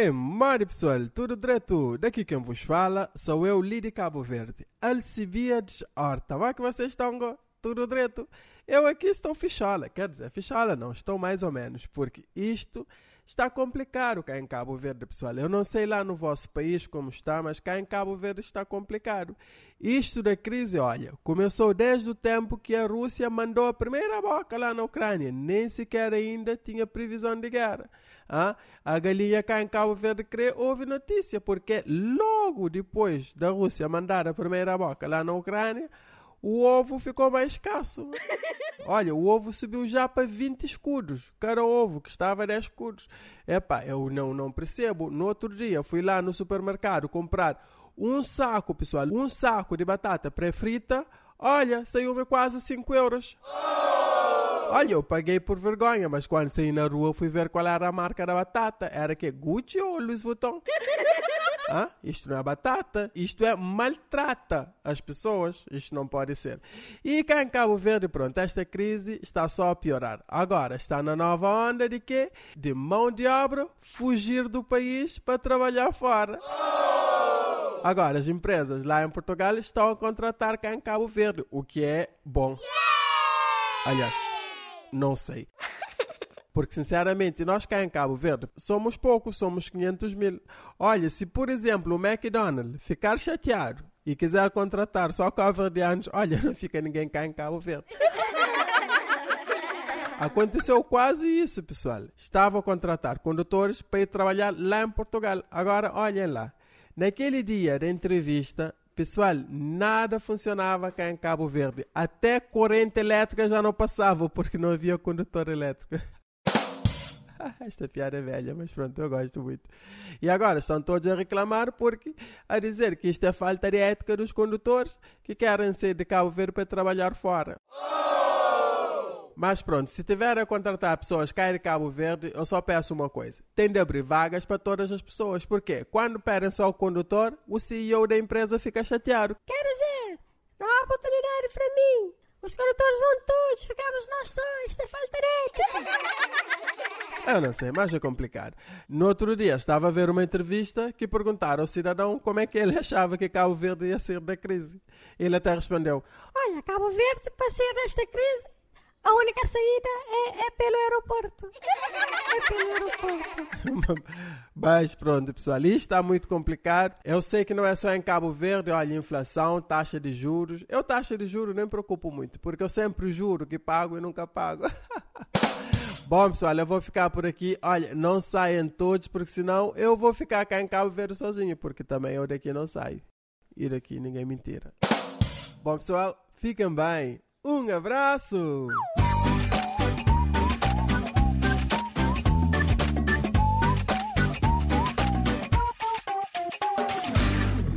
É, Mari pessoal, tudo direto? Daqui quem vos fala sou eu, Lidi Cabo Verde. Alcibiades Horta. Como é que vocês estão? Tudo direto? Eu aqui estou fichola, quer dizer, fichola não, estou mais ou menos, porque isto está complicado cá em Cabo Verde, pessoal. Eu não sei lá no vosso país como está, mas cá em Cabo Verde está complicado. Isto da crise, olha, começou desde o tempo que a Rússia mandou a primeira boca lá na Ucrânia, nem sequer ainda tinha previsão de guerra. Ah, a galinha cá em Cabo Verde crê, houve notícia, porque logo depois da Rússia mandar a primeira boca lá na Ucrânia, o ovo ficou mais escasso. Olha, o ovo subiu já para 20 escudos. Cada ovo que estava a 10 escudos. Epá, eu não, não percebo. No outro dia fui lá no supermercado comprar um saco, pessoal, um saco de batata pré-frita. Olha, saiu-me quase 5 euros. Olha, eu paguei por vergonha, mas quando saí na rua fui ver qual era a marca da batata. Era que Gucci ou Louis Vuitton? Hã? Isto não é batata, isto é maltrata as pessoas, isto não pode ser. E cá em Cabo Verde, pronto, esta crise está só a piorar. Agora está na nova onda de quê? De mão de obra fugir do país para trabalhar fora. Agora, as empresas lá em Portugal estão a contratar cá em Cabo Verde, o que é bom. Aliás, não sei. Porque, sinceramente, nós cá em Cabo Verde somos poucos, somos 500 mil. Olha, se por exemplo o McDonald's ficar chateado e quiser contratar só cabo-verdianos, olha, não fica ninguém cá em Cabo Verde. Aconteceu quase isso, pessoal. Estava a contratar condutores para ir trabalhar lá em Portugal. Agora, olhem lá. Naquele dia da entrevista, pessoal, nada funcionava cá em Cabo Verde. Até corrente elétrica já não passava porque não havia condutor elétrico. Esta piada é velha, mas pronto, eu gosto muito. E agora estão todos a reclamar porque a dizer que isto é falta de ética dos condutores que querem ser de Cabo Verde para trabalhar fora. Mas pronto, se tiver a contratar pessoas cá em Cabo Verde, eu só peço uma coisa: tem de abrir vagas para todas as pessoas. Porque quando pedem só o condutor, o CEO da empresa fica chateado. Quer dizer, não há oportunidade para mim. Os condutores vão todos, ficamos nós só. Isto é falta de ética. Eu não sei, mas é complicado. No outro dia estava a ver uma entrevista que perguntaram ao cidadão como é que ele achava que Cabo Verde ia sair da crise. Ele até respondeu: Olha, Cabo Verde, para sair desta crise, a única saída é, é pelo aeroporto. É pelo aeroporto. Mas pronto, pessoal, isto está muito complicado. Eu sei que não é só em Cabo Verde, olha, inflação, taxa de juros. Eu, taxa de juros, nem me preocupo muito, porque eu sempre juro que pago e nunca pago. Bom, pessoal, eu vou ficar por aqui. Olha, não saiam todos, porque senão eu vou ficar cá em Cabo Verde sozinho, porque também eu daqui não saio. E daqui ninguém me tira. Bom, pessoal, fiquem bem. Um abraço!